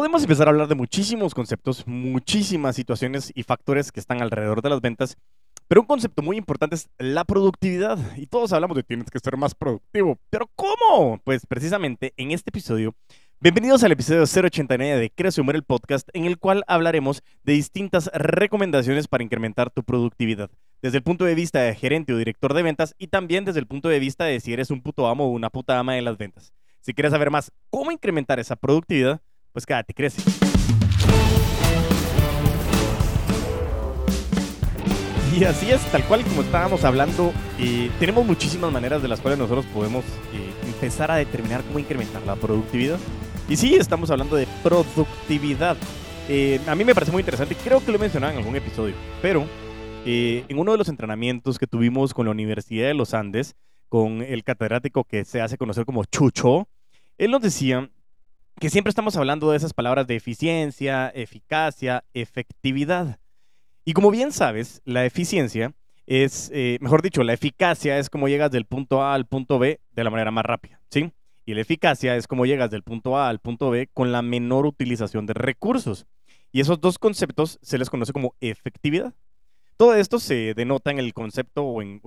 Podemos empezar a hablar de muchísimos conceptos, muchísimas situaciones y factores que están alrededor de las ventas, pero un concepto muy importante es la productividad. Y todos hablamos de tienes que ser más productivo. ¿Pero cómo? Pues precisamente en este episodio, bienvenidos al episodio 089 de Crece Humor el podcast, en el cual hablaremos de distintas recomendaciones para incrementar tu productividad. Desde el punto de vista de gerente o director de ventas y también desde el punto de vista de si eres un puto amo o una puta ama de las ventas. Si quieres saber más cómo incrementar esa productividad, pues quédate, crece. Y así es, tal cual como estábamos hablando, eh, tenemos muchísimas maneras de las cuales nosotros podemos eh, empezar a determinar cómo incrementar la productividad. Y sí, estamos hablando de productividad. Eh, a mí me parece muy interesante, creo que lo he mencionado en algún episodio, pero en uno de los entrenamientos que tuvimos con la Universidad de los Andes, con el catedrático que se hace conocer como Chucho, él nos decía que siempre estamos hablando de esas palabras de eficiencia, eficacia, efectividad. Y como bien sabes, la eficiencia es, eh, mejor dicho, la eficacia es como llegas del punto A al punto B de la manera más rápida, ¿sí? Y la eficacia es como llegas del punto A al punto B con la menor utilización de recursos. Y esos dos conceptos se les conoce como efectividad. Todo esto se denota en el concepto o en,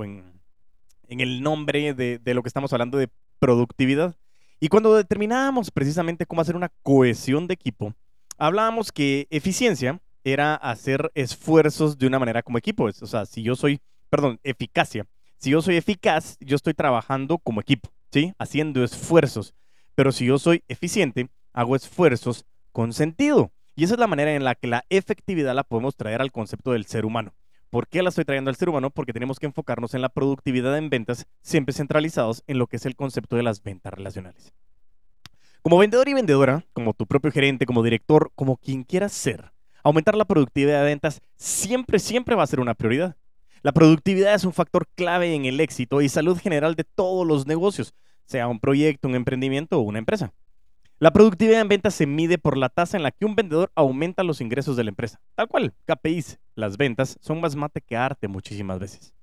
el nombre de lo que estamos hablando de productividad. Y cuando determinábamos precisamente cómo hacer una cohesión de equipo, hablábamos que eficiencia era hacer esfuerzos de una manera como equipo. O sea, si yo soy, perdón, eficacia. Si yo soy eficaz, yo estoy trabajando como equipo, ¿sí? Haciendo esfuerzos. Pero si yo soy eficiente, hago esfuerzos con sentido. Y esa es la manera en la que la efectividad la podemos traer al concepto del ser humano. ¿Por qué la estoy trayendo al ser humano? Porque tenemos que enfocarnos en la productividad en ventas, siempre centralizados en lo que es el concepto de las ventas relacionales. Como vendedor y vendedora, como tu propio gerente, como director, como quien quieras ser, aumentar la productividad de ventas siempre, siempre va a ser una prioridad. La productividad es un factor clave en el éxito y salud general de todos los negocios, sea un proyecto, un emprendimiento o una empresa. La productividad en ventas se mide por la tasa en la que un vendedor aumenta los ingresos de la empresa. Tal cual, KPIs, las ventas son más mate que arte muchísimas veces.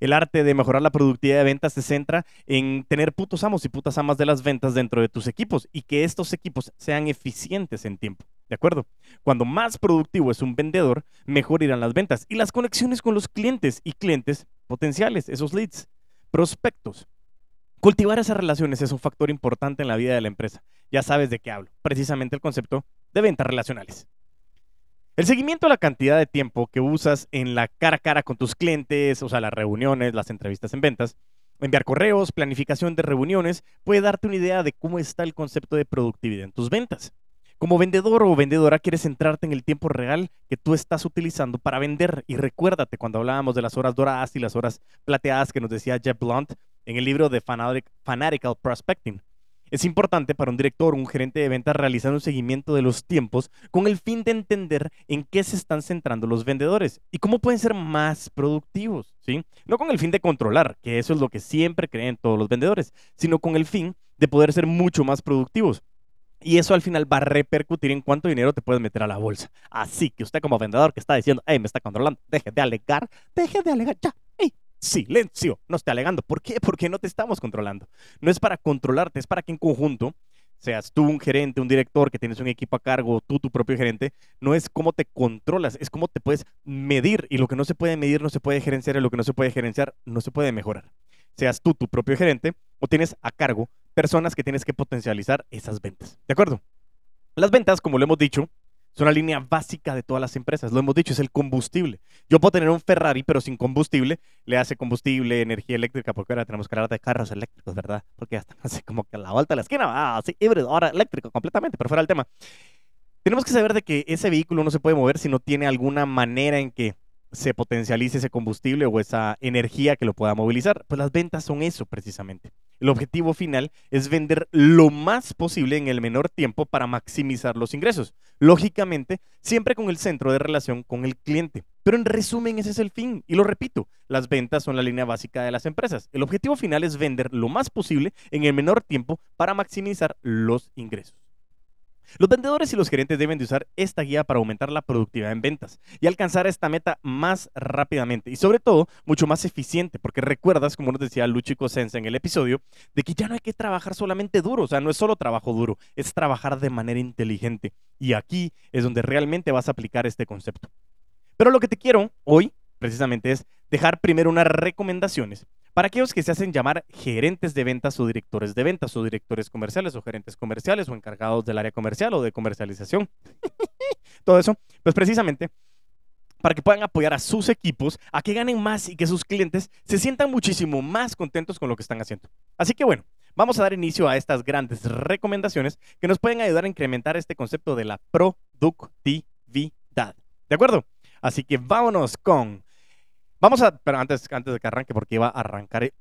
El arte de mejorar la productividad de ventas se centra en tener putos amos y putas amas de las ventas dentro de tus equipos y que estos equipos sean eficientes en tiempo. ¿De acuerdo? Cuando más productivo es un vendedor, mejor irán las ventas y las conexiones con los clientes y clientes potenciales, esos leads, prospectos. Cultivar esas relaciones es un factor importante en la vida de la empresa. Ya sabes de qué hablo, precisamente el concepto de ventas relacionales. El seguimiento a la cantidad de tiempo que usas en la cara a cara con tus clientes, o sea, las reuniones, las entrevistas en ventas, enviar correos, planificación de reuniones, puede darte una idea de cómo está el concepto de productividad en tus ventas. Como vendedor o vendedora quieres centrarte en el tiempo real que tú estás utilizando para vender. Y recuérdate cuando hablábamos de las horas doradas y las horas plateadas que nos decía Jeff Blunt, en el libro de Fanatical Prospecting. Es importante para un director o un gerente de ventas realizar un seguimiento de los tiempos con el fin de entender en qué se están centrando los vendedores y cómo pueden ser más productivos, ¿sí? No con el fin de controlar, que eso es lo que siempre creen todos los vendedores, sino con el fin de poder ser mucho más productivos. Y eso al final va a repercutir en cuánto dinero te puedes meter a la bolsa. Así que usted como vendedor que está diciendo, hey, me está controlando, deje de alegar, deje de alegar, ya, silencio, no esté alegando. ¿Por qué? Porque no te estamos controlando. No es para controlarte, es para que en conjunto, seas tú un gerente, un director que tienes un equipo a cargo, tú tu propio gerente, no es cómo te controlas, es cómo te puedes medir. Y lo que no se puede medir no se puede gerenciar y lo que no se puede gerenciar no se puede mejorar. Seas tú tu propio gerente o tienes a cargo personas que tienes que potencializar esas ventas. ¿De acuerdo? Las ventas, como lo hemos dicho, es una línea básica de todas las empresas. Lo hemos dicho, es el combustible. Yo puedo tener un Ferrari, pero sin combustible, le hace combustible, energía eléctrica, porque ahora tenemos que hablar de carros eléctricos, ¿verdad? Porque ya están como que a la vuelta de la esquina, ah, híbrido, ahora eléctrico completamente, pero fuera del tema. Tenemos que saber de que ese vehículo no se puede mover si no tiene alguna manera en que se potencialice ese combustible o esa energía que lo pueda movilizar. Pues las ventas son eso precisamente. El objetivo final es vender lo más posible en el menor tiempo para maximizar los ingresos. Lógicamente, siempre con el centro de relación con el cliente. Pero en resumen, ese es el fin. Y lo repito, las ventas son la línea básica de las empresas. El objetivo final es vender lo más posible en el menor tiempo para maximizar los ingresos. Los vendedores y los gerentes deben de usar esta guía para aumentar la productividad en ventas y alcanzar esta meta más rápidamente y sobre todo mucho más eficiente, porque recuerdas, como nos decía Luchico Sense en el episodio, de que ya no hay que trabajar solamente duro, o sea, no es solo trabajo duro, es trabajar de manera inteligente. Y aquí es donde realmente vas a aplicar este concepto. Pero lo que te quiero hoy, precisamente, es dejar primero unas recomendaciones para aquellos que se hacen llamar gerentes de ventas o directores de ventas o directores comerciales o gerentes comerciales o encargados del área comercial o de comercialización. Todo eso, pues precisamente para que puedan apoyar a sus equipos a que ganen más y que sus clientes se sientan muchísimo más contentos con lo que están haciendo. Así que bueno, vamos a dar inicio a estas grandes recomendaciones que nos pueden ayudar a incrementar este concepto de la productividad. ¿De acuerdo? Así que vámonos con Vamos a, pero antes, antes de que arranque, porque iba a arrancar.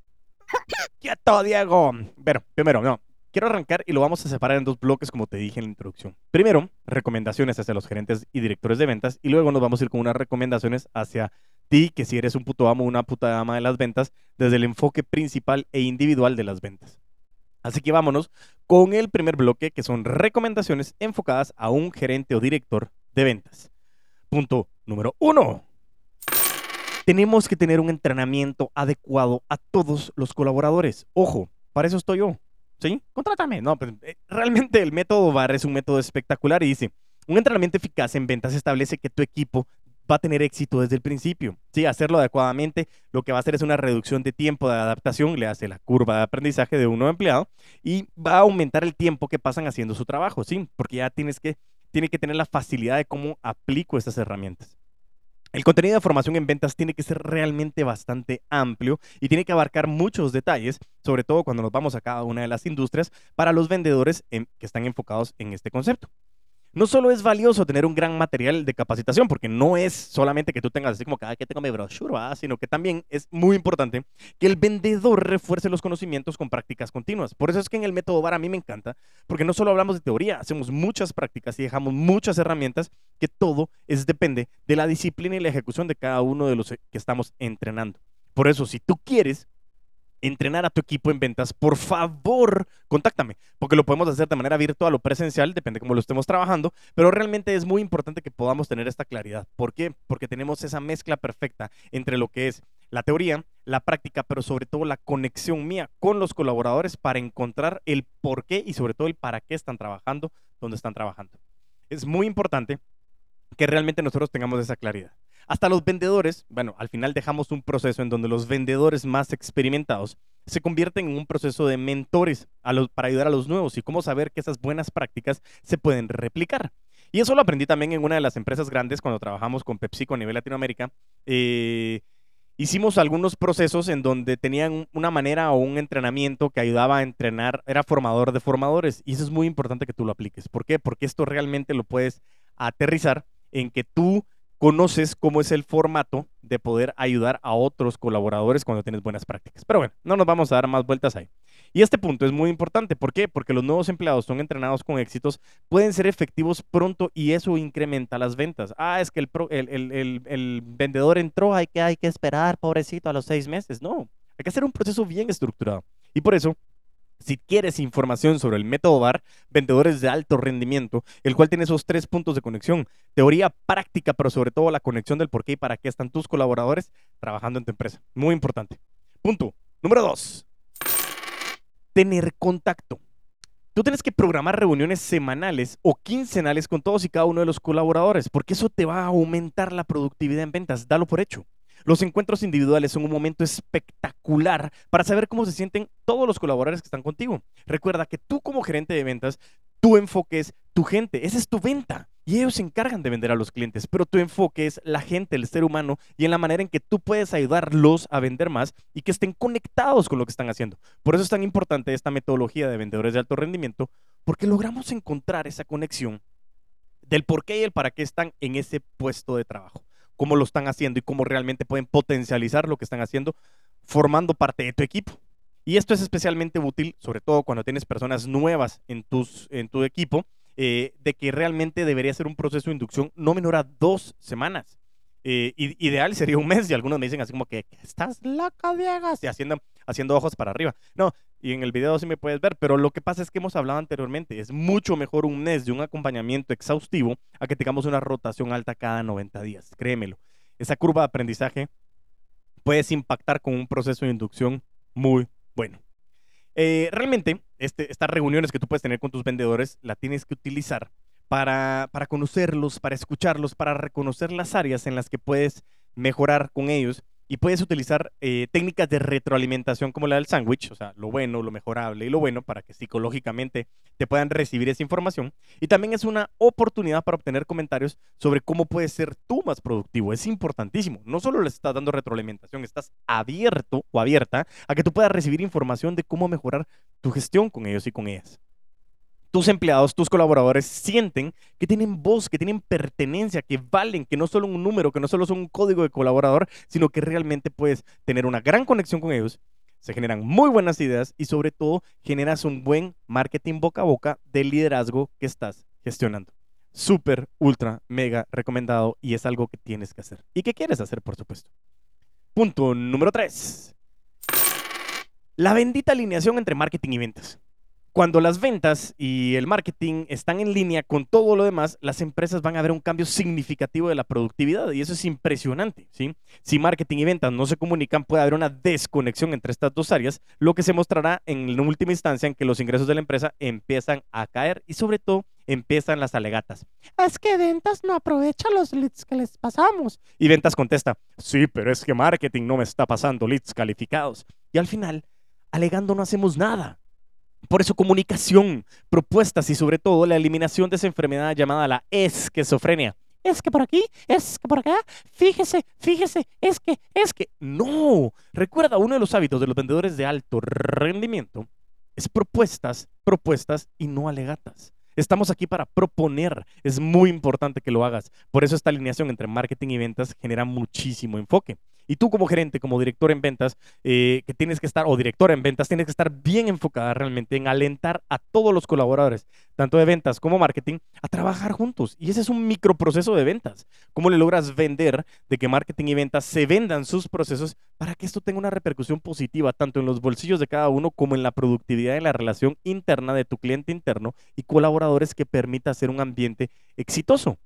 ¡Quieto, Diego! Pero, primero, no. Quiero arrancar y lo vamos a separar en dos bloques, como te dije en la introducción. Primero, recomendaciones hacia los gerentes y directores de ventas. Y luego nos vamos a ir con unas recomendaciones hacia ti, que si eres un puto amo o una puta ama de las ventas, desde el enfoque principal e individual de las ventas. Así que vámonos con el primer bloque, que son recomendaciones enfocadas a un gerente o director de ventas. Punto número uno tenemos que tener un entrenamiento adecuado a todos los colaboradores. Ojo, para eso estoy yo. ¿Sí? Contrátame. No, pues, eh, realmente el método VAR es un método espectacular y dice, un entrenamiento eficaz en ventas establece que tu equipo va a tener éxito desde el principio. Sí, hacerlo adecuadamente lo que va a hacer es una reducción de tiempo de adaptación, le hace la curva de aprendizaje de un nuevo empleado y va a aumentar el tiempo que pasan haciendo su trabajo, sí, porque ya tienes que, tiene que tener la facilidad de cómo aplico estas herramientas. El contenido de formación en ventas tiene que ser realmente bastante amplio y tiene que abarcar muchos detalles, sobre todo cuando nos vamos a cada una de las industrias, para los vendedores que están enfocados en este concepto no solo es valioso tener un gran material de capacitación, porque no es solamente que tú tengas así como cada que tengo mi brochure, sino que también es muy importante que el vendedor refuerce los conocimientos con prácticas continuas. Por eso es que en el método VAR a mí me encanta, porque no solo hablamos de teoría, hacemos muchas prácticas y dejamos muchas herramientas que todo es depende de la disciplina y la ejecución de cada uno de los que estamos entrenando. Por eso, si tú quieres entrenar a tu equipo en ventas, por favor, contáctame, porque lo podemos hacer de manera virtual o presencial, depende cómo lo estemos trabajando, pero realmente es muy importante que podamos tener esta claridad. ¿Por qué? Porque tenemos esa mezcla perfecta entre lo que es la teoría, la práctica, pero sobre todo la conexión mía con los colaboradores para encontrar el por qué y sobre todo el para qué están trabajando, donde están trabajando. Es muy importante que realmente nosotros tengamos esa claridad. Hasta los vendedores, bueno, al final dejamos un proceso en donde los vendedores más experimentados se convierten en un proceso de mentores para ayudar a los nuevos y cómo saber que esas buenas prácticas se pueden replicar. Y eso lo aprendí también en una de las empresas grandes cuando trabajamos con PepsiCo a nivel Latinoamérica. Eh, hicimos algunos procesos en donde tenían una manera o un entrenamiento que ayudaba a entrenar, era formador de formadores. Y eso es muy importante que tú lo apliques. ¿Por qué? Porque esto realmente lo puedes aterrizar en que tú conoces cómo es el formato de poder ayudar a otros colaboradores cuando tienes buenas prácticas. Pero bueno, no nos vamos a dar más vueltas ahí. Y este punto es muy importante. ¿Por qué? Porque los nuevos empleados son entrenados con éxitos, pueden ser efectivos pronto y eso incrementa las ventas. Ah, es que el, el, vendedor entró, hay que, hay que esperar, pobrecito, a los seis meses. No, hay que hacer un proceso bien estructurado. Y por eso si quieres información sobre el método VAR, vendedores de alto rendimiento, el cual tiene esos tres puntos de conexión, teoría, práctica, pero sobre todo la conexión del por qué y para qué están tus colaboradores trabajando en tu empresa. Muy importante. Punto número dos. Tener contacto. Tú tienes que programar reuniones semanales o quincenales con todos y cada uno de los colaboradores, porque eso te va a aumentar la productividad en ventas. Dalo por hecho. Los encuentros individuales son un momento espectacular para saber cómo se sienten todos los colaboradores que están contigo. Recuerda que tú como gerente de ventas, tu enfoque es tu gente, esa es tu venta. Y ellos se encargan de vender a los clientes, pero tu enfoque es la gente, el ser humano, y en la manera en que tú puedes ayudarlos a vender más y que estén conectados con lo que están haciendo. Por eso es tan importante esta metodología de vendedores de alto rendimiento, porque logramos encontrar esa conexión del por qué y el para qué están en ese puesto de trabajo cómo lo están haciendo y cómo realmente pueden potencializar lo que están haciendo formando parte de tu equipo. Y esto es especialmente útil, sobre todo cuando tienes personas nuevas en, tus, en tu equipo, eh, de que realmente debería ser un proceso de inducción no menor a dos semanas. Eh, ideal sería un mes y algunos me dicen así como que estás loca, Diego, y haciendo, haciendo ojos para arriba. No, y en el video sí me puedes ver, pero lo que pasa es que hemos hablado anteriormente, es mucho mejor un mes de un acompañamiento exhaustivo a que tengamos una rotación alta cada 90 días, créemelo. Esa curva de aprendizaje puedes impactar con un proceso de inducción muy bueno. Eh, realmente, este, estas reuniones que tú puedes tener con tus vendedores, la tienes que utilizar para, para conocerlos, para escucharlos, para reconocer las áreas en las que puedes mejorar con ellos y puedes utilizar eh, técnicas de retroalimentación como la del sándwich, o sea, lo bueno, lo mejorable y lo bueno para que psicológicamente te puedan recibir esa información. Y también es una oportunidad para obtener comentarios sobre cómo puedes ser tú más productivo. Es importantísimo. No solo les estás dando retroalimentación, estás abierto o abierta a que tú puedas recibir información de cómo mejorar tu gestión con ellos y con ellas tus empleados, tus colaboradores sienten que tienen voz, que tienen pertenencia, que valen, que no solo un número, que no solo son un código de colaborador, sino que realmente puedes tener una gran conexión con ellos. Se generan muy buenas ideas y sobre todo generas un buen marketing boca a boca del liderazgo que estás gestionando. Súper, ultra, mega recomendado y es algo que tienes que hacer. ¿Y que quieres hacer, por supuesto? Punto número 3. La bendita alineación entre marketing y ventas. Cuando las ventas y el marketing están en línea con todo lo demás, las empresas van a ver un cambio significativo de la productividad y eso es impresionante. ¿sí? Si marketing y ventas no se comunican, puede haber una desconexión entre estas dos áreas, lo que se mostrará en última instancia en que los ingresos de la empresa empiezan a caer y sobre todo empiezan las alegatas. Es que ventas no aprovecha los leads que les pasamos. Y ventas contesta, sí, pero es que marketing no me está pasando leads calificados. Y al final, alegando no hacemos nada. Por eso comunicación, propuestas y sobre todo la eliminación de esa enfermedad llamada la esquizofrenia. Es que por aquí, es que por acá, fíjese, fíjese, es que, es que. No, recuerda, uno de los hábitos de los vendedores de alto rendimiento es propuestas, propuestas y no alegatas. Estamos aquí para proponer. Es muy importante que lo hagas. Por eso esta alineación entre marketing y ventas genera muchísimo enfoque. Y tú como gerente, como director en ventas, eh, que tienes que estar, o directora en ventas, tienes que estar bien enfocada realmente en alentar a todos los colaboradores, tanto de ventas como marketing, a trabajar juntos. Y ese es un microproceso de ventas. ¿Cómo le logras vender de que marketing y ventas se vendan sus procesos para que esto tenga una repercusión positiva tanto en los bolsillos de cada uno como en la productividad en la relación interna de tu cliente interno y colaboradores que permita hacer un ambiente exitoso?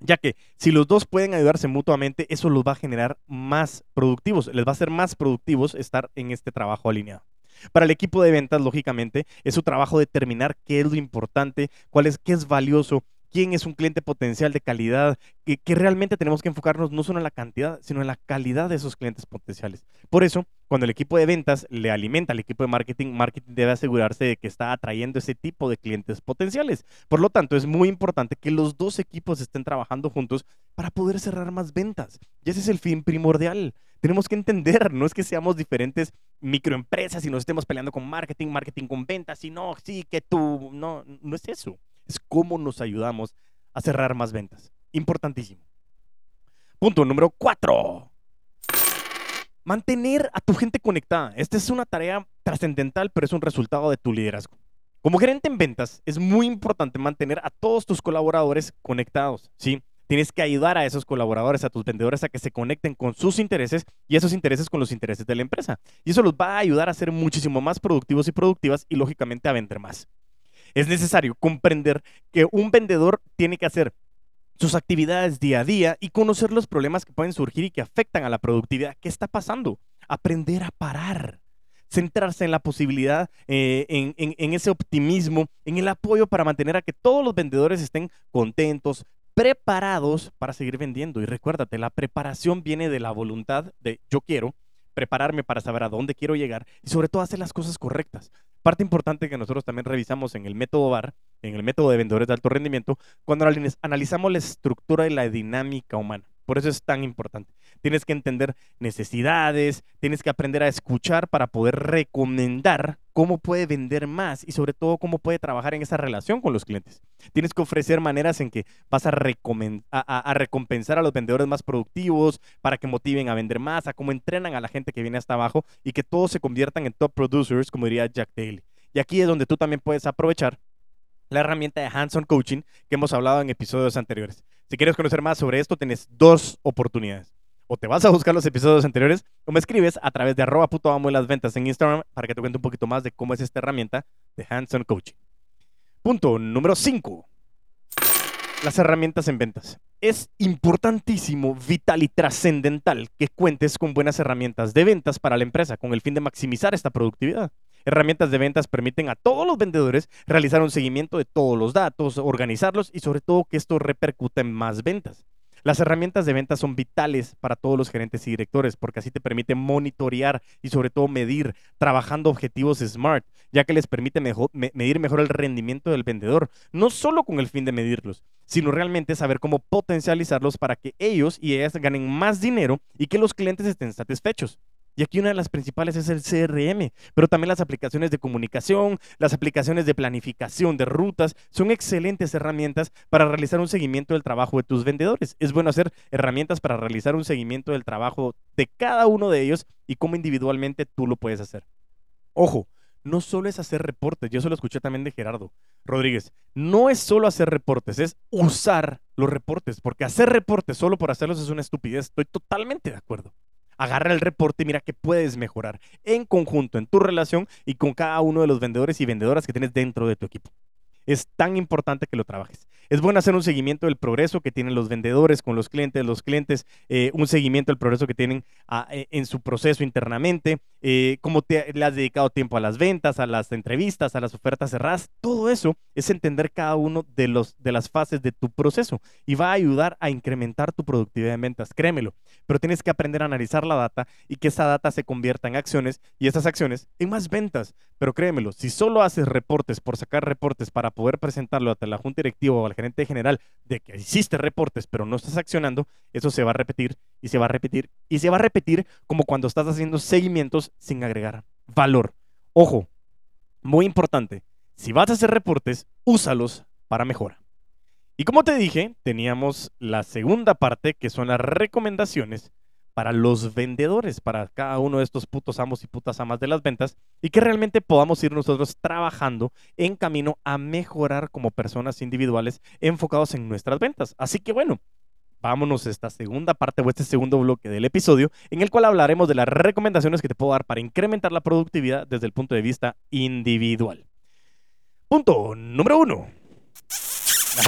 ya que si los dos pueden ayudarse mutuamente, eso los va a generar más productivos, les va a ser más productivos estar en este trabajo alineado. Para el equipo de ventas, lógicamente, es su trabajo determinar qué es lo importante, cuál es, qué es valioso, quién es un cliente potencial de calidad, que, que, realmente tenemos que enfocarnos no solo en la cantidad, sino en la calidad de esos clientes potenciales. Por eso, cuando el equipo de ventas le alimenta al equipo de marketing, marketing debe asegurarse de que está atrayendo ese tipo de clientes potenciales. Por lo tanto, es muy importante que los dos equipos estén trabajando juntos para poder cerrar más ventas. Y ese es el fin primordial. Tenemos que entender, no es que seamos diferentes microempresas y nos estemos peleando con marketing, marketing con ventas, y no, sí, que tú, no, no es eso es cómo nos ayudamos a cerrar más ventas. Importantísimo. Punto número cuatro. Mantener a tu gente conectada. Esta es una tarea trascendental, pero es un resultado de tu liderazgo. Como gerente en ventas, es muy importante mantener a todos tus colaboradores conectados, ¿sí? Tienes que ayudar a esos colaboradores, a tus vendedores, a que se conecten con sus intereses y esos intereses con los intereses de la empresa. Y eso los va a ayudar a ser muchísimo más productivos y productivas y, lógicamente, a vender más es necesario comprender que un vendedor tiene que hacer sus actividades día a día y conocer los problemas que pueden surgir y que afectan a la productividad. ¿Qué está pasando? Aprender a parar, centrarse en la posibilidad, eh, en, en ese optimismo, en el apoyo para mantener a que todos los vendedores estén contentos, preparados para seguir vendiendo. Y recuérdate, la preparación viene de la voluntad de yo quiero, prepararme para saber a dónde quiero llegar y sobre todo hacer las cosas correctas. Parte importante que nosotros también revisamos en el método VAR, en el método de vendedores de alto rendimiento, cuando analizamos la estructura y la dinámica humana. Por eso es tan importante. Tienes que entender necesidades, tienes que aprender a escuchar para poder recomendar cómo puede vender más y sobre todo cómo puede trabajar en esa relación con los clientes. Tienes que ofrecer maneras en que vas a, a, recompensar a los vendedores más productivos para que motiven a vender más, a cómo entrenan a la gente que viene hasta abajo y que todos se conviertan en top producers, como diría Jack Daly. Y aquí es donde tú también puedes aprovechar la herramienta de hands-on coaching que hemos hablado en episodios anteriores. Si quieres conocer más sobre esto, tienes dos oportunidades. O te vas a buscar los episodios anteriores o me escribes a través de arroba puto amo las ventas en Instagram para que te cuente un poquito más de cómo es esta herramienta de hands-on coaching. Punto número 5. Las herramientas en ventas. Es importantísimo, vital y trascendental que cuentes con buenas herramientas de ventas para la empresa con el fin de maximizar esta productividad. Herramientas de ventas permiten a todos los vendedores realizar un seguimiento de todos los datos, organizarlos y sobre todo que esto repercute en más ventas. Las herramientas de ventas son vitales para todos los gerentes y directores porque así te permite monitorear y sobre todo medir, trabajando objetivos SMART, ya que les permite medir mejor el rendimiento del vendedor, no solo con el fin de medirlos, sino realmente saber cómo potencializarlos para que ellos y ellas ganen más dinero y que los clientes estén satisfechos. Y aquí una de las principales es el CRM, pero también las aplicaciones de comunicación, las aplicaciones de planificación de rutas, son excelentes herramientas para realizar un seguimiento del trabajo de tus vendedores. Es bueno hacer herramientas para realizar un seguimiento del trabajo de cada uno de ellos y cómo individualmente tú lo puedes hacer. Ojo, no solo es hacer reportes, yo eso lo escuché también de Gerardo Rodríguez, no es solo hacer reportes, es usar los reportes, porque hacer reportes solo por hacerlos es una estupidez, estoy totalmente de acuerdo agarra el reporte y mira qué puedes mejorar en conjunto, en tu relación y con cada uno de los vendedores y vendedoras que tienes dentro de tu equipo. Es tan importante que lo trabajes. Es bueno hacer un seguimiento del progreso que tienen los vendedores con los clientes, los clientes, eh, un seguimiento del progreso que tienen ah, eh, en su proceso internamente, eh, cómo te, le has dedicado tiempo a las ventas, a las entrevistas, a las ofertas cerradas. Todo eso es entender cada uno de, los, de las fases de tu proceso y va a ayudar a incrementar tu productividad en ventas, créemelo. Pero tienes que aprender a analizar la data y que esa data se convierta en acciones y esas acciones en más ventas. Pero créemelo, si solo haces reportes por sacar reportes para poder presentarlo ante la junta directiva o al gerente general de que hiciste reportes pero no estás accionando, eso se va a repetir y se va a repetir y se va a repetir como cuando estás haciendo seguimientos sin agregar valor. Ojo, muy importante, si vas a hacer reportes, úsalos para mejora. Y como te dije, teníamos la segunda parte que son las recomendaciones para los vendedores, para cada uno de estos putos amos y putas amas de las ventas, y que realmente podamos ir nosotros trabajando en camino a mejorar como personas individuales enfocados en nuestras ventas. Así que bueno, vámonos a esta segunda parte o este segundo bloque del episodio, en el cual hablaremos de las recomendaciones que te puedo dar para incrementar la productividad desde el punto de vista individual. Punto número uno.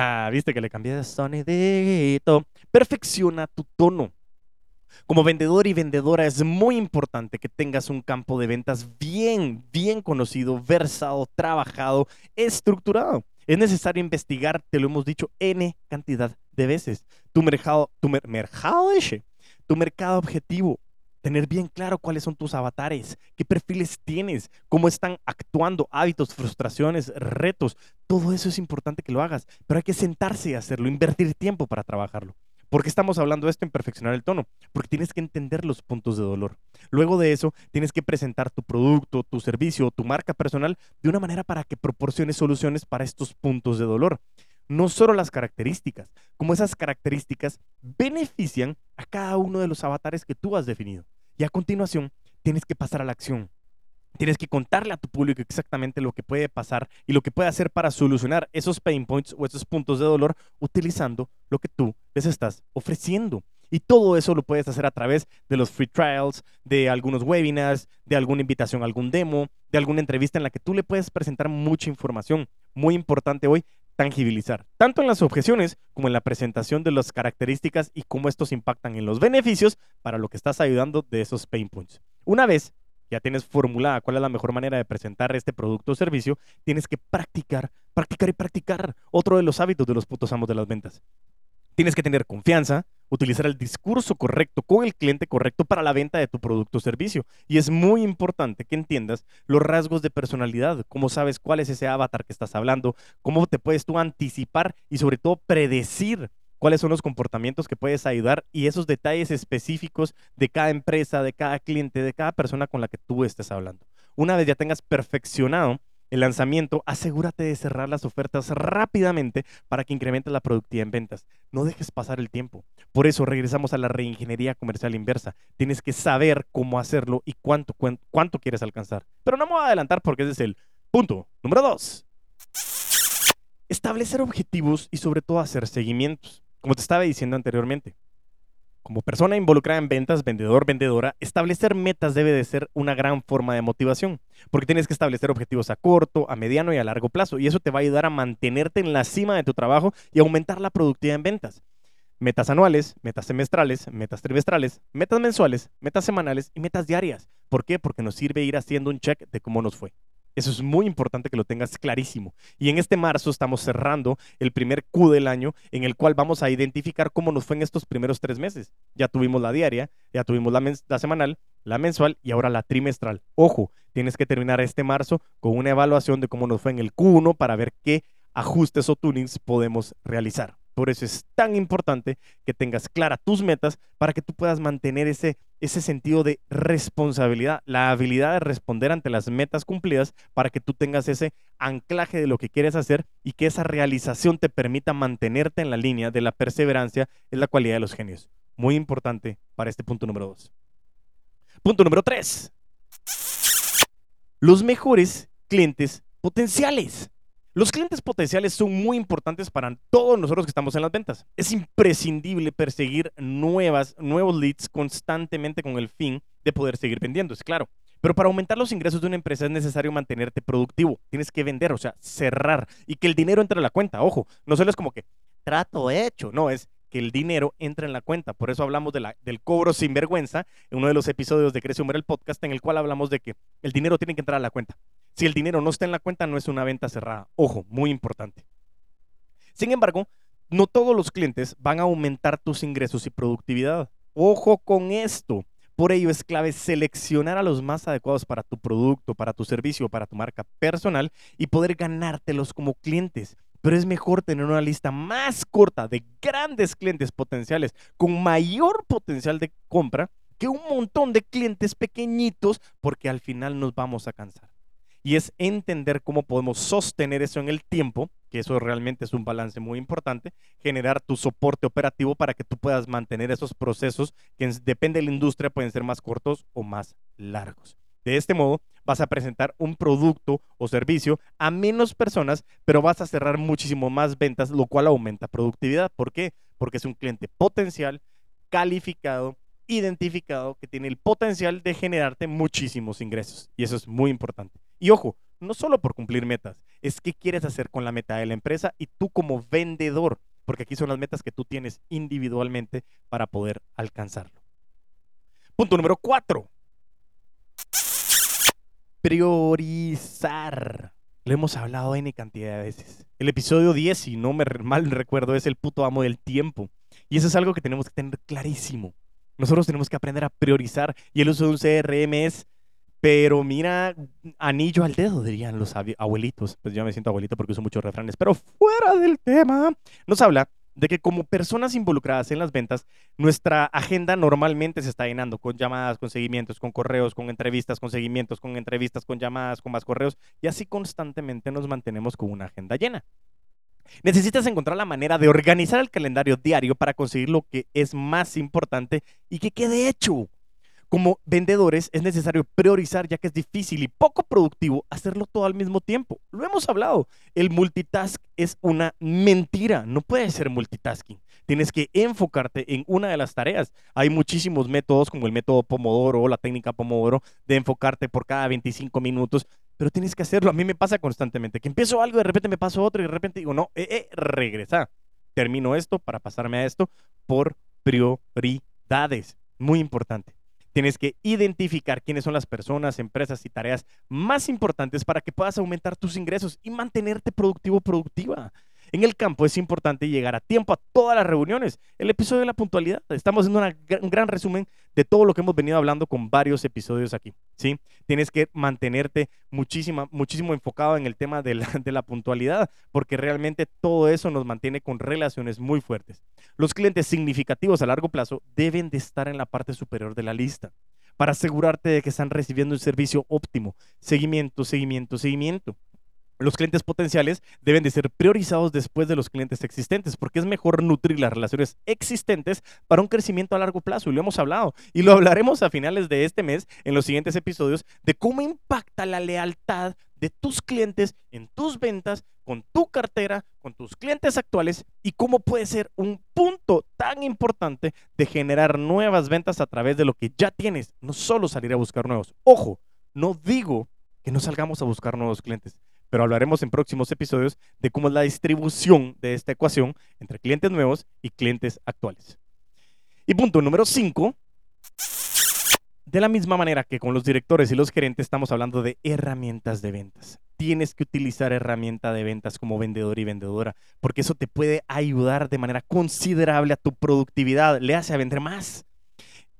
Ah, viste que le cambié de sonidito. Perfecciona tu tono. Como vendedor y vendedora es muy importante que tengas un campo de ventas bien, bien conocido, versado, trabajado, estructurado. Es necesario investigar, te lo hemos dicho N cantidad de veces, tu mercado, tu mercado, tu mercado objetivo, tener bien claro cuáles son tus avatares, qué perfiles tienes, cómo están actuando, hábitos, frustraciones, retos. Todo eso es importante que lo hagas, pero hay que sentarse y hacerlo, invertir tiempo para trabajarlo. ¿Por qué estamos hablando de esto en perfeccionar el tono? Porque tienes que entender los puntos de dolor. Luego de eso, tienes que presentar tu producto, tu servicio, tu marca personal de una manera para que proporcione soluciones para estos puntos de dolor. No solo las características, como esas características benefician a cada uno de los avatares que tú has definido. Y a continuación, tienes que pasar a la acción. Tienes que contarle a tu público exactamente lo que puede pasar y lo que puede hacer para solucionar esos pain points o esos puntos de dolor utilizando lo que tú les estás ofreciendo. Y todo eso lo puedes hacer a través de los free trials, de algunos webinars, de alguna invitación a algún demo, de alguna entrevista en la que tú le puedes presentar mucha información. Muy importante hoy, tangibilizar, tanto en las objeciones como en la presentación de las características y cómo estos impactan en los beneficios para lo que estás ayudando de esos pain points. Una vez ya tienes formulada cuál es la mejor manera de presentar este producto o servicio, tienes que practicar, practicar y practicar otro de los hábitos de los putos amos de las ventas. Tienes que tener confianza, utilizar el discurso correcto con el cliente correcto para la venta de tu producto o servicio. Y es muy importante que entiendas los rasgos de personalidad, cómo sabes cuál es ese avatar que estás hablando, cómo te puedes tú anticipar y sobre todo predecir cuáles son los comportamientos que puedes ayudar y esos detalles específicos de cada empresa, de cada cliente, de cada persona con la que tú estés hablando. Una vez ya tengas perfeccionado el lanzamiento, asegúrate de cerrar las ofertas rápidamente para que incrementes la productividad en ventas. No dejes pasar el tiempo. Por eso regresamos a la reingeniería comercial inversa. Tienes que saber cómo hacerlo y cuánto, cuánto, quieres alcanzar. Pero no me voy a adelantar porque ese es el punto número dos. Establecer objetivos y sobre todo hacer seguimientos. Como te estaba diciendo anteriormente, como persona involucrada en ventas, vendedor, vendedora, establecer metas debe de ser una gran forma de motivación, porque tienes que establecer objetivos a corto, a mediano y a largo plazo, y eso te va a ayudar a mantenerte en la cima de tu trabajo y aumentar la productividad en ventas. metas anuales, metas semestrales, metas trimestrales, metas mensuales, metas semanales y metas diarias. ¿Por qué? Porque nos sirve ir haciendo un check de cómo nos fue. Eso es muy importante que lo tengas clarísimo. Y en este marzo estamos cerrando el primer Q del año en el cual vamos a identificar cómo nos fue en estos primeros tres meses. Ya tuvimos la diaria, ya tuvimos la, semanal, la mensual y ahora la trimestral. Ojo, tienes que terminar este marzo con una evaluación de cómo nos fue en el Q1 para ver qué ajustes o tunings podemos realizar. Por eso es tan importante que tengas clara tus metas para que tú puedas mantener ese, ese sentido de responsabilidad, la habilidad de responder ante las metas cumplidas para que tú tengas ese anclaje de lo que quieres hacer y que esa realización te permita mantenerte en la línea de la perseverancia, es la cualidad de los genios. Muy importante para este punto número dos. Punto número tres. Los mejores clientes potenciales. Los clientes potenciales son muy importantes para todos nosotros que estamos en las ventas. Es imprescindible perseguir nuevas, nuevos leads constantemente con el fin de poder seguir vendiendo, es claro. Pero para aumentar los ingresos de una empresa es necesario mantenerte productivo. Tienes que vender, o sea, cerrar y que el dinero entre a la cuenta. Ojo, no solo es como que trato hecho, no, es que el dinero entre en la cuenta. Por eso hablamos de la, del cobro sin vergüenza en uno de los episodios de Crece el podcast, en el cual hablamos de que el dinero tiene que entrar a la cuenta. Si el dinero no está en la cuenta, no es una venta cerrada. Ojo, muy importante. Sin embargo, no todos los clientes van a aumentar tus ingresos y productividad. Ojo con esto. Por ello es clave seleccionar a los más adecuados para tu producto, para tu servicio, para tu marca personal y poder ganártelos como clientes. Pero es mejor tener una lista más corta de grandes clientes potenciales con mayor potencial de compra que un montón de clientes pequeñitos porque al final nos vamos a cansar y es entender cómo podemos sostener eso en el tiempo, que eso realmente es un balance muy importante, generar tu soporte operativo para que tú puedas mantener esos procesos que depende de la industria pueden ser más cortos o más largos. De este modo, vas a presentar un producto o servicio a menos personas, pero vas a cerrar muchísimo más ventas, lo cual aumenta productividad. ¿Por qué? Porque es un cliente potencial, calificado, identificado, que tiene el potencial de generarte muchísimos ingresos. Y eso es muy importante. Y ojo, no solo por cumplir metas, es qué quieres hacer con la meta de la empresa y tú como vendedor, porque aquí son las metas que tú tienes individualmente para poder alcanzarlo. Punto número cuatro. Priorizar. Lo hemos hablado N cantidad de veces. El episodio 10, si no me mal recuerdo, es el puto amo del tiempo. Y eso es algo que tenemos que tener clarísimo. Nosotros tenemos que aprender a priorizar y el uso de un CRM es pero mira, anillo al dedo, dirían los abuelitos. Pues yo me siento abuelito porque uso muchos refranes. Pero fuera del tema, nos habla de que como personas involucradas en las ventas, nuestra agenda normalmente se está llenando con llamadas, con seguimientos, con correos, con entrevistas, con seguimientos, con entrevistas, con llamadas, con más correos. Y así constantemente nos mantenemos con una agenda llena. Necesitas encontrar la manera de organizar el calendario diario para conseguir lo que es más importante y que quede hecho. Como vendedores es necesario priorizar ya que es difícil y poco productivo hacerlo todo al mismo tiempo. Lo hemos hablado, el multitask es una mentira, no puede ser multitasking. Tienes que enfocarte en una de las tareas. Hay muchísimos métodos como el método Pomodoro o la técnica Pomodoro de enfocarte por cada 25 minutos, pero tienes que hacerlo. A mí me pasa constantemente que empiezo algo de repente me paso otro y de repente digo, no, eh, eh, regresa. Termino esto para pasarme a esto por prioridades. Muy importante. Tienes que identificar quiénes son las personas, empresas y tareas más importantes para que puedas aumentar tus ingresos y mantenerte productivo productiva. En el campo es importante llegar a tiempo a todas las reuniones. El episodio de la puntualidad. Estamos haciendo un gran resumen de todo lo que hemos venido hablando con varios episodios aquí. ¿sí? Tienes que mantenerte muchísimo enfocado en el tema de la, de la puntualidad, porque realmente todo eso nos mantiene con relaciones muy fuertes. Los clientes significativos a largo plazo deben de estar en la parte superior de la lista para asegurarte de que están recibiendo un servicio óptimo. Seguimiento, seguimiento, seguimiento los clientes potenciales deben de ser priorizados después de los clientes existentes, porque es mejor nutrir las relaciones existentes para un crecimiento a largo plazo. Y lo hemos hablado. Y lo hablaremos a finales de este mes, en los siguientes episodios, de cómo impacta la lealtad de tus clientes en tus ventas, con tu cartera, con tus clientes actuales y cómo puede ser un punto tan importante de generar nuevas ventas a través de lo que ya tienes, no solo salir a buscar nuevos. Ojo, no digo que no salgamos a buscar nuevos clientes pero hablaremos en próximos episodios de cómo es la distribución de esta ecuación entre clientes nuevos y clientes actuales. Y punto número 5. De la misma manera que con los directores y los gerentes estamos hablando de herramientas de ventas. Tienes que utilizar herramienta de ventas como vendedor y vendedora, porque eso te puede ayudar de manera considerable a tu productividad, le hace a vender más.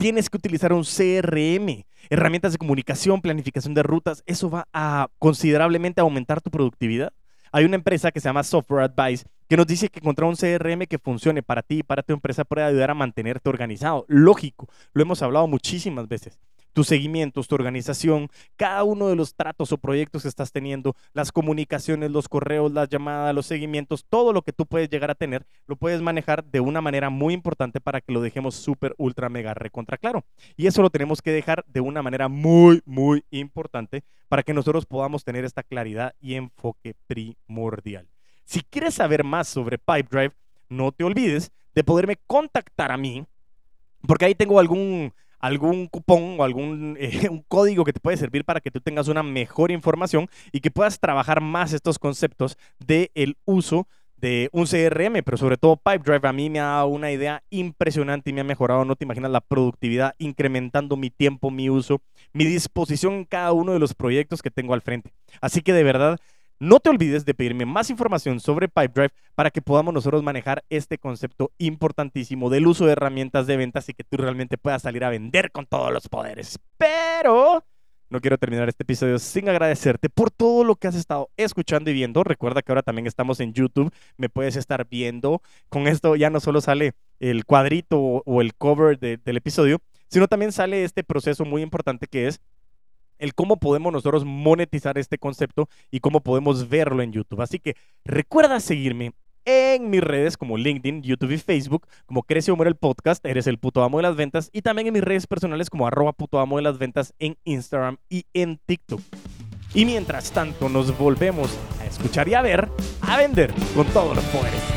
Tienes que utilizar un CRM, herramientas de comunicación, planificación de rutas, eso va a considerablemente aumentar tu productividad. Hay una empresa que se llama Software Advice que nos dice que encontrar un CRM que funcione para ti y para tu empresa puede ayudar a mantenerte organizado. Lógico, lo hemos hablado muchísimas veces tus seguimientos, tu organización, cada uno de los tratos o proyectos que estás teniendo, las comunicaciones, los correos, las llamadas, los seguimientos, todo lo que tú puedes llegar a tener, lo puedes manejar de una manera muy importante para que lo dejemos súper, ultra, mega, recontra claro. Y eso lo tenemos que dejar de una manera muy, muy importante para que nosotros podamos tener esta claridad y enfoque primordial. Si quieres saber más sobre Pipedrive, no te olvides de poderme contactar a mí, porque ahí tengo algún algún cupón o algún eh, un código que te puede servir para que tú tengas una mejor información y que puedas trabajar más estos conceptos del el uso de un CRM, pero sobre todo Pipedrive a mí me ha dado una idea impresionante y me ha mejorado, no te imaginas, la productividad, incrementando mi tiempo, mi uso, mi disposición en cada uno de los proyectos que tengo al frente. Así que de verdad, no te olvides de pedirme más información sobre Pipedrive para que podamos nosotros manejar este concepto importantísimo del uso de herramientas de ventas y que tú realmente puedas salir a vender con todos los poderes. Pero no quiero terminar este episodio sin agradecerte por todo lo que has estado escuchando y viendo. Recuerda que ahora también estamos en YouTube, me puedes estar viendo. Con esto ya no solo sale el cuadrito o el cover del episodio, sino también sale este proceso muy importante que es el cómo podemos nosotros monetizar este concepto y cómo podemos verlo en YouTube. Así que recuerda seguirme en mis redes como LinkedIn, YouTube y Facebook, como Crece Muere el Podcast, Eres el puto amo de las ventas, y también en mis redes personales como arroba puto amo de las ventas en Instagram y en TikTok. Y mientras tanto nos volvemos a escuchar y a ver, a vender con todos los poderes.